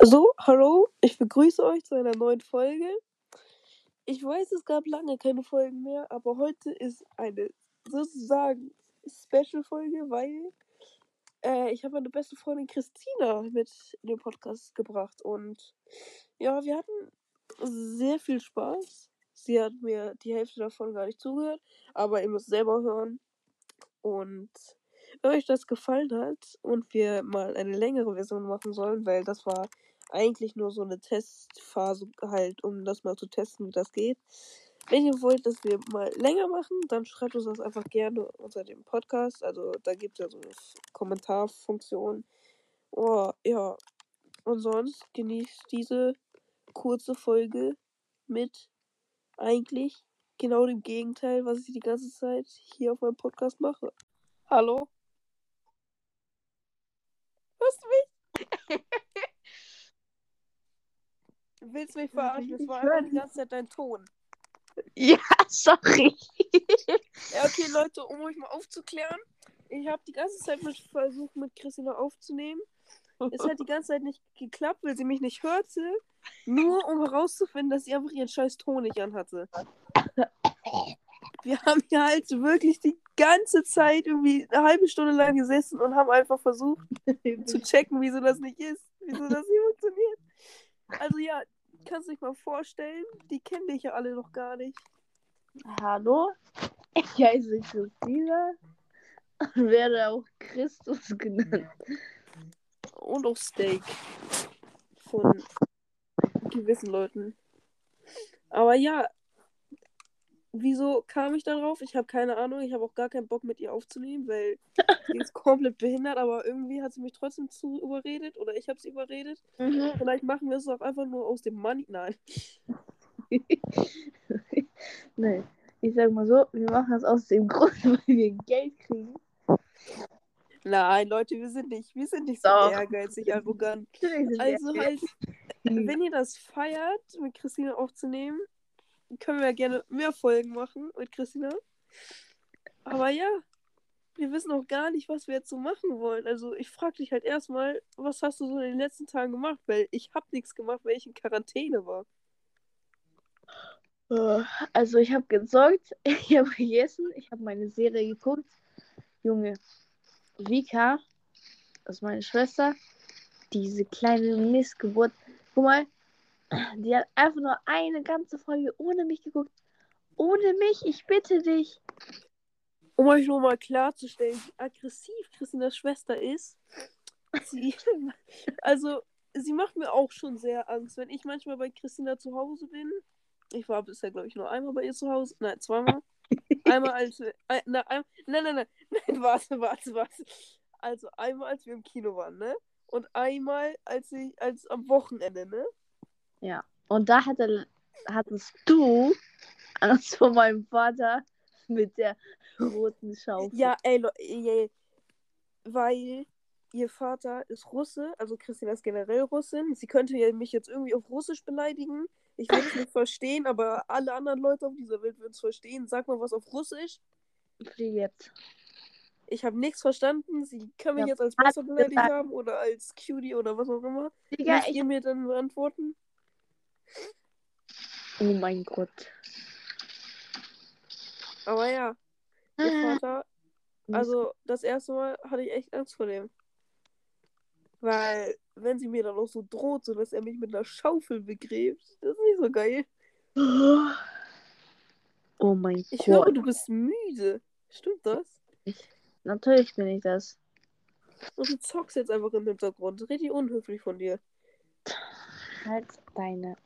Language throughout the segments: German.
So, hallo, ich begrüße euch zu einer neuen Folge. Ich weiß, es gab lange keine Folgen mehr, aber heute ist eine sozusagen Special-Folge, weil äh, ich habe meine beste Freundin Christina mit in den Podcast gebracht und ja, wir hatten sehr viel Spaß. Sie hat mir die Hälfte davon gar nicht zugehört, aber ihr müsst selber hören. Und wenn euch das gefallen hat und wir mal eine längere Version machen sollen, weil das war eigentlich nur so eine Testphase halt, um das mal zu testen, wie das geht. Wenn ihr wollt, dass wir mal länger machen, dann schreibt uns das einfach gerne unter dem Podcast. Also da gibt es ja so eine Kommentarfunktion. Oh, ja. Und sonst genießt diese kurze Folge mit eigentlich genau dem Gegenteil, was ich die ganze Zeit hier auf meinem Podcast mache. Hallo? Hörst du mich? Du willst mich verarschen? Das war einfach die ganze Zeit dein Ton. Ja, sorry. Ja, okay, Leute, um euch mal aufzuklären. Ich habe die ganze Zeit mit versucht, mit Christina aufzunehmen. Es hat die ganze Zeit nicht geklappt, weil sie mich nicht hörte. Nur um herauszufinden, dass sie einfach ihren scheiß Ton nicht anhatte. Wir haben hier halt wirklich die ganze Zeit irgendwie eine halbe Stunde lang gesessen und haben einfach versucht zu checken, wieso das nicht ist. Wieso das nicht funktioniert. Also ja, kannst du dich mal vorstellen, die kennen dich ja alle noch gar nicht. Hallo, ich heiße Christina und werde auch Christus genannt. Und auch Steak. Von gewissen Leuten. Aber ja, wieso kam ich darauf? Ich habe keine Ahnung. Ich habe auch gar keinen Bock mit ihr aufzunehmen, weil sie ist komplett behindert, aber irgendwie hat sie mich trotzdem zu überredet oder ich habe sie überredet. Mhm. Vielleicht machen wir es auch einfach nur aus dem Money. Nein. nee, ich sag mal so, wir machen das aus dem Grund, weil wir Geld kriegen. Nein, Leute, wir sind nicht, wir sind nicht so Doch. ehrgeizig, arrogant. Also halt, wenn ihr das feiert, mit Christina aufzunehmen, können wir gerne mehr Folgen machen mit Christina. Aber ja, wir wissen auch gar nicht, was wir jetzt so machen wollen. Also ich frage dich halt erstmal, was hast du so in den letzten Tagen gemacht? Weil ich habe nichts gemacht, weil ich in Quarantäne war. Äh, Also ich habe gezockt, ich habe gegessen, ich habe meine Serie geguckt. Junge, Vika, das ist meine Schwester, diese kleine Missgeburt. Guck mal, die hat einfach nur eine ganze Folge ohne mich geguckt. Ohne mich, ich bitte dich. Um euch nur mal klarzustellen, wie aggressiv Christinas Schwester ist. Sie, also, sie macht mir auch schon sehr Angst. Wenn ich manchmal bei Christina zu Hause bin, ich war bisher, glaube ich, nur einmal bei ihr zu Hause. Nein, zweimal. Einmal als. Ein, na, ein, nein, nein, nein, nein, warte, warte, warte. Also einmal, als wir im Kino waren, ne? Und einmal, als ich, als am Wochenende, ne? Ja, und da hatte, hattest du Angst vor meinem Vater mit der roten Schaufel. Ja, ey, Leute, ey, weil ihr Vater ist Russe, also Christina ist generell Russin. Sie könnte mich jetzt irgendwie auf Russisch beleidigen. Ich würde es nicht verstehen, aber alle anderen Leute auf dieser Welt würden es verstehen. Sag mal was auf Russisch. Jetzt. Ich habe nichts verstanden. Sie können mich Ja, jetzt als hat besser beleidigt haben oder als Cutie oder was auch immer. Digga, Müsst ich. ihr mir dann beantworten? Oh mein Gott. Aber ja, ihr Ah, Vater, also das erste Mal hatte ich echt Angst vor dem. Weil, wenn sie mir dann auch so droht, so dass er mich mit einer Schaufel begräbt, das ist nicht so geil. Oh mein Ich höre, Gott. du bist müde. Stimmt das? Natürlich bin ich das. Und du zockst jetzt einfach im Hintergrund. Richtig unhöflich von dir. Halt deine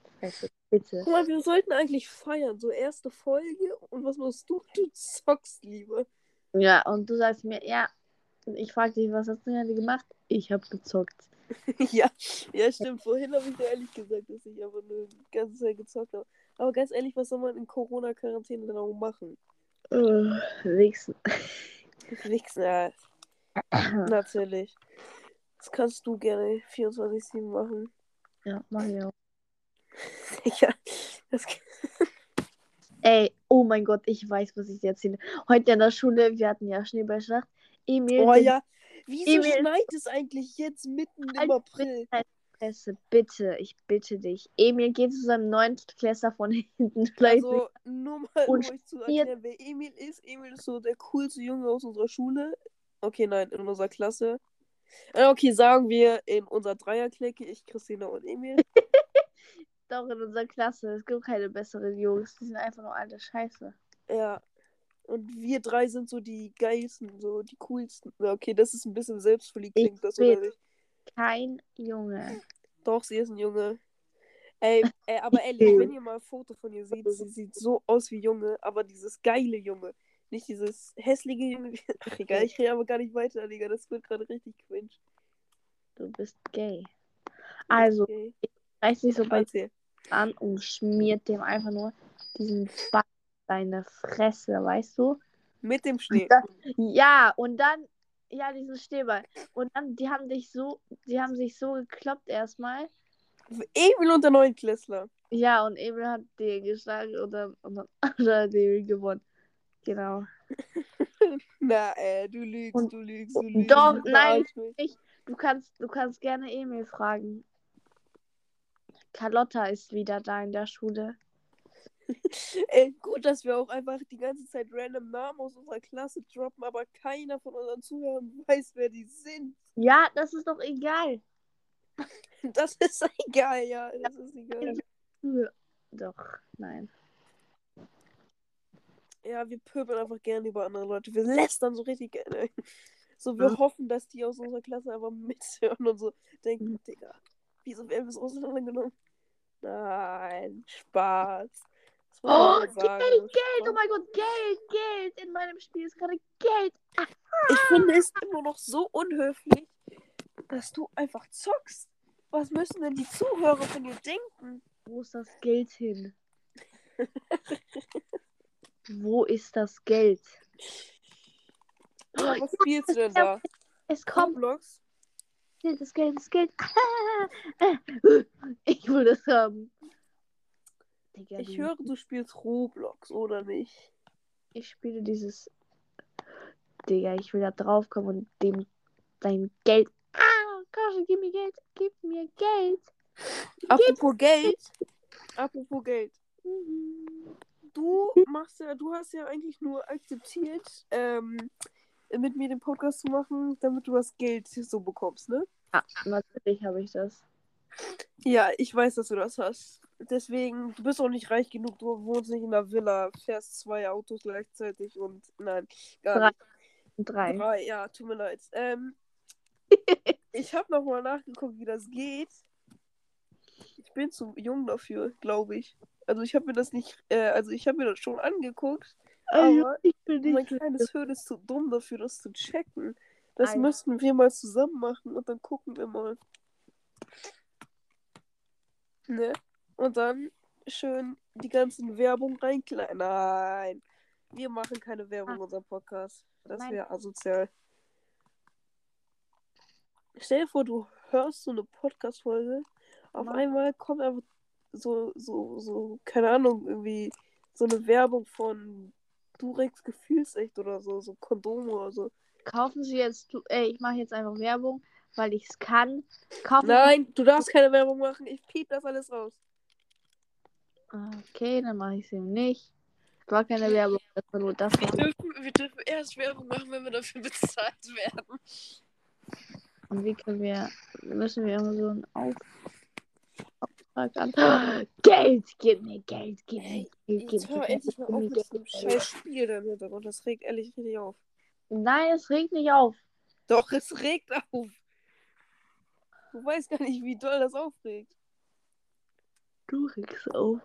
Bitte. Guck mal, wir sollten eigentlich feiern. So erste Folge. Und was machst du? Du zockst lieber. Ja, und du sagst mir, ja, ich frage dich, was hast du denn gemacht? Ich habe gezockt. ja, ja, stimmt. Vorhin habe ich dir ehrlich gesagt, dass ich aber nur die ganze Zeit gezockt habe. Aber ganz ehrlich, was soll man in Corona-Quarantäne dann auch machen? Äh, Wichsen. Nix, ja. Natürlich. Das kannst du gerne 24-7 machen. Ja, mach ich auch. ja, das Ey, oh mein Gott, ich weiß, was ich dir erzähle. Heute in der Schule, wir hatten ja Schneeballschlacht. Emil, Oh ja. Wieso Emil- schneit es eigentlich jetzt mitten im April? Fresse, bitte, ich bitte dich. Emil geht zu seinem neuen Klässler von hinten. Also, nur mal, um euch zu erklären, wer Emil ist. Emil ist so der coolste Junge aus unserer Schule. Okay, nein, in unserer Klasse. Äh, Okay, sagen wir in unserer Dreierklicke, ich, Christina und Emil. doch in unserer Klasse. Es gibt keine besseren Jungs. Die sind einfach nur alte Scheiße. Ja. Und wir drei sind so die geilsten, so die coolsten. Okay, das ist ein bisschen selbstverliebt, Ich klingt das, bin- oder nicht? Kein Junge. Doch, sie ist ein Junge. Ey, ey, aber ehrlich, Okay. wenn ihr mal ein Foto von ihr seht, sie sieht so aus wie Junge, aber dieses geile Junge. Nicht dieses hässliche Junge. Ach, egal, ich rede aber gar nicht weiter, Digga. Das wird gerade richtig cringe. Du bist gay. Also, Okay. reißt sich so bei Erzähl. An und schmiert dem einfach nur diesen Ball in deine Fresse, weißt du? Mit dem Schnee. Ja, und dann, ja, diesen Schneeball. Und dann, die haben dich so, die haben sich so gekloppt erstmal. Emil und der Neunklässler. Ja, und Emil hat den geschlagen und dann, und dann hat Emil gewonnen. Genau. Na, ey, du lügst, Und- du lügst, du lügst. doch, du nein. mich. Du kannst, du kannst gerne Emil fragen. Carlotta ist wieder da in der Schule. Ey, gut, dass wir auch einfach die ganze Zeit random Namen aus unserer Klasse droppen, aber keiner von unseren Zuhörern weiß, wer die sind. Ja, das ist doch egal. Das ist egal, ja. Das ist egal. Doch, nein. Ja, wir pöbeln einfach gerne über andere Leute. Wir lästern so richtig gerne. So, wir Mhm. hoffen, dass die aus unserer Klasse einfach mithören und so denken, Mhm. Digga, wieso werden wir so auseinandergenommen? Nein, Spaß. Oh. Geld, Geld, oh mein Gott, Geld, Geld. In meinem Spiel ist gerade Geld. Ich finde es immer noch so unhöflich, dass du einfach zockst. Was müssen denn die Zuhörer von dir denken? Wo ist das Geld hin? Wo ist das Geld? Ja, was spielst du denn da? Es kommt Roblox? Geld, das Geld, das Geld. Ich will das haben. Digga, Ich höre, du spielst Roblox, oder nicht? ich spiele dieses. Digga, ich will da draufkommen und dem dein Geld. Ah, Kasche, gib mir Geld. Gib mir Geld. Apropos Geld. Apropos Geld. Mhm. Du machst ja, du hast ja eigentlich nur akzeptiert, ähm, mit mir den Podcast zu machen, damit du das Geld so bekommst, ne? Ja, natürlich habe ich das. Ja, ich weiß, dass du das hast. Deswegen, du bist auch nicht reich genug, du wohnst nicht in einer Villa, fährst zwei Autos gleichzeitig und nein, gar Drei. nicht. Drei. Drei, ja, tut mir leid. Ähm, ich habe nochmal nachgeguckt, wie das geht. Ich bin zu jung dafür, glaube ich. Also ich habe mir das nicht, äh, also ich habe mir das schon angeguckt, aber ich bin mein nicht. kleines Hirn ist zu dumm dafür, das zu checken. Das Alter. müssten wir mal zusammen machen und dann gucken wir mal. Ne? Und dann schön die ganzen Werbung reinkleiden. Nein, wir machen keine Werbung in unserem Podcast. Das wäre asozial. Stell dir vor, du hörst so eine Podcast-Folge, auf Nein. einmal kommt einfach so, so, so, keine Ahnung, irgendwie so eine Werbung von Durex Gefühlsecht oder so, so Kondome oder so. Kaufen Sie jetzt. Du, ey, ich mache jetzt einfach Werbung, weil ich es kann. Kaufen Nein, du darfst keine Werbung machen. Ich piep das alles raus. Okay, dann mache ich es eben nicht. War keine Werbung, das war nur das. Wir dürfen, wir dürfen erst Werbung machen, wenn wir dafür bezahlt werden. Und wie können wir. Müssen wir immer so einen Auf An. Geld! Gib mir Geld! Gib mir Geld! Gib mir Geld! endlich mal auf mit diesem Geld! scheiß Spiel da im Hintergrund. Das regt ehrlich richtig auf. Nein, es regt nicht auf. Doch, es regt auf. Du weißt gar nicht, wie doll das aufregt. Du regst auf.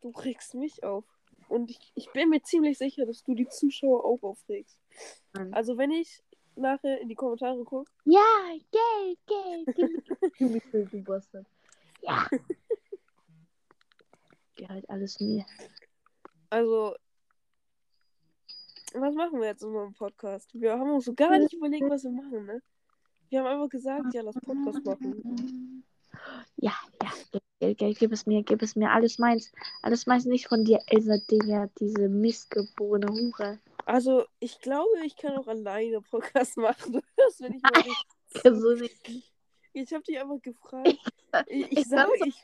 Du regst mich auf. Und ich, ich bin mir ziemlich sicher, dass du die Zuschauer auch aufregst. Nein. Also wenn ich nachher in die Kommentare gucke, Ja, Geld, Geld! Geld, du Bastard. Ja! Gehört alles mir. also was machen wir jetzt in unserem Podcast? Wir haben uns so gar nicht überlegt, was wir machen, ne? Wir haben einfach gesagt, ja, lass Podcast machen. Ja, ja, Geld, Geld, Geld, gib es mir, gib es mir, alles meins. Alles meins nicht von dir, Elsa Digga, diese missgeborene Hure. Also, ich glaube, ich kann auch alleine Podcast machen. Hörst, wenn ich mal nicht. So. Ich habe dich einfach gefragt. Ich, ich Ich sage, kann's-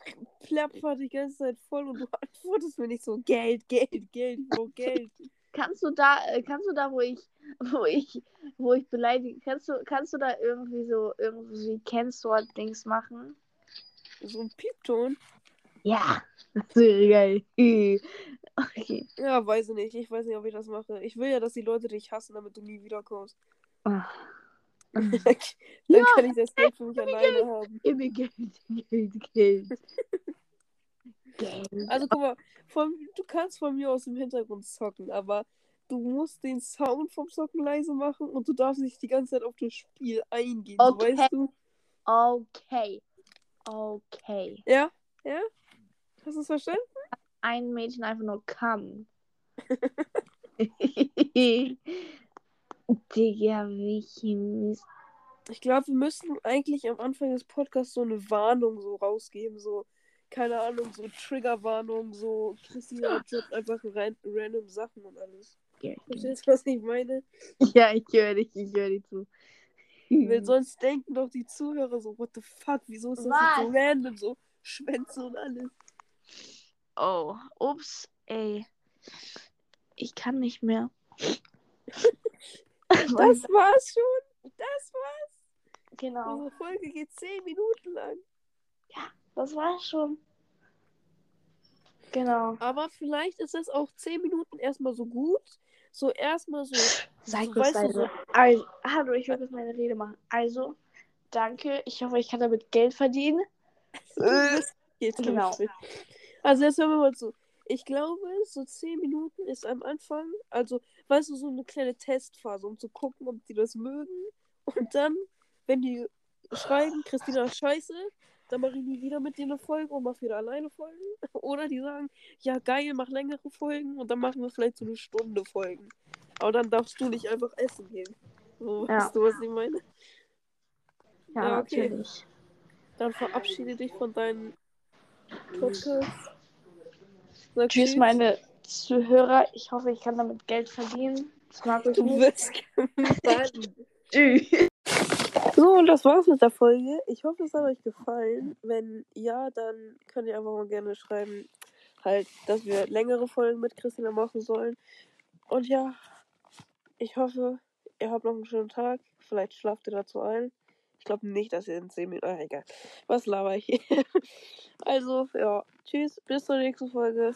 ich plapper die ganze Zeit voll und du antwortest mir nicht so Geld, Geld, Geld, brauch Geld. Kannst du da, äh, kannst du da, wo ich, wo ich, wo ich beleidige, kannst du, kannst du da irgendwie so irgendwie Kennwort-Dings machen? So ein Piepton? Ja, das wäre geil. Okay. Ja, weiß ich nicht. Ich weiß nicht, ob ich das mache. Ich will ja, dass die Leute dich hassen, damit du nie wiederkommst. Ah. Dann Ja, kann ich das Geld für mich alleine haben. Gib mir Geld, Geld, Geld. Geld. Also guck mal, von, du kannst von mir aus im Hintergrund zocken, aber du musst den Sound vom Zocken leise machen und du darfst nicht die ganze Zeit auf das Spiel eingehen. Okay. weißt du? Okay. Okay. Ja? Ja? Hast du es verstanden? Ein Mädchen einfach nur kam. Digga, welche Mist. Ich glaube, wir müssten eigentlich am Anfang des Podcasts so eine Warnung so rausgeben, so, keine Ahnung, so Triggerwarnung, so Christina droppt einfach rein, random Sachen und alles. Verstehst du, was ich meine? Ja, ich höre dich, ich höre dich zu. Weil sonst denken doch die Zuhörer so, what the fuck, wieso ist das so random, so Schwänze und alles. Oh, ups, ey. Ich kann nicht mehr. Das war's schon. Das war's. genau. Unsere Folge geht 10 Minuten lang. Das war's schon. Genau. Aber vielleicht ist das auch 10 Minuten erstmal so gut. So erstmal so. Sei so, weißt du, so, Also, hallo, ich will jetzt meine Rede machen. Also, danke. Ich hoffe, ich kann damit Geld verdienen. geht Genau. Also jetzt hören wir mal zu. Ich glaube, so 10 Minuten ist am Anfang, also, weißt du, so eine kleine Testphase, um zu gucken, ob die das mögen. Und dann, wenn die schreiben, Christina ist scheiße, dann mache ich nie wieder mit dir eine Folge und mache wieder alleine Folgen. Oder die sagen, ja geil, mach längere Folgen und dann machen wir vielleicht so eine Stunde Folgen. Aber dann darfst du nicht einfach essen gehen. So, Ja. weißt du, was ich meine? Ja, Ja, okay. natürlich. Dann verabschiede dich von deinen Podcast. Sag Tschüss, meine Zuhörer. Ich hoffe, ich kann damit Geld verdienen. Das mag ich Du nicht. wirst. Tschüss. So, und das war's mit der Folge. Ich hoffe, es hat euch gefallen. Wenn ja, dann könnt ihr einfach mal gerne schreiben, halt, dass wir längere Folgen mit Christina machen sollen. Und ja, ich hoffe, ihr habt noch einen schönen Tag. Vielleicht schlaft ihr dazu ein. Ich glaube nicht, dass ihr in 10 Minuten. Ah, egal. Was laber ich hier? Also, ja. Tschüss, bis zur nächsten Folge.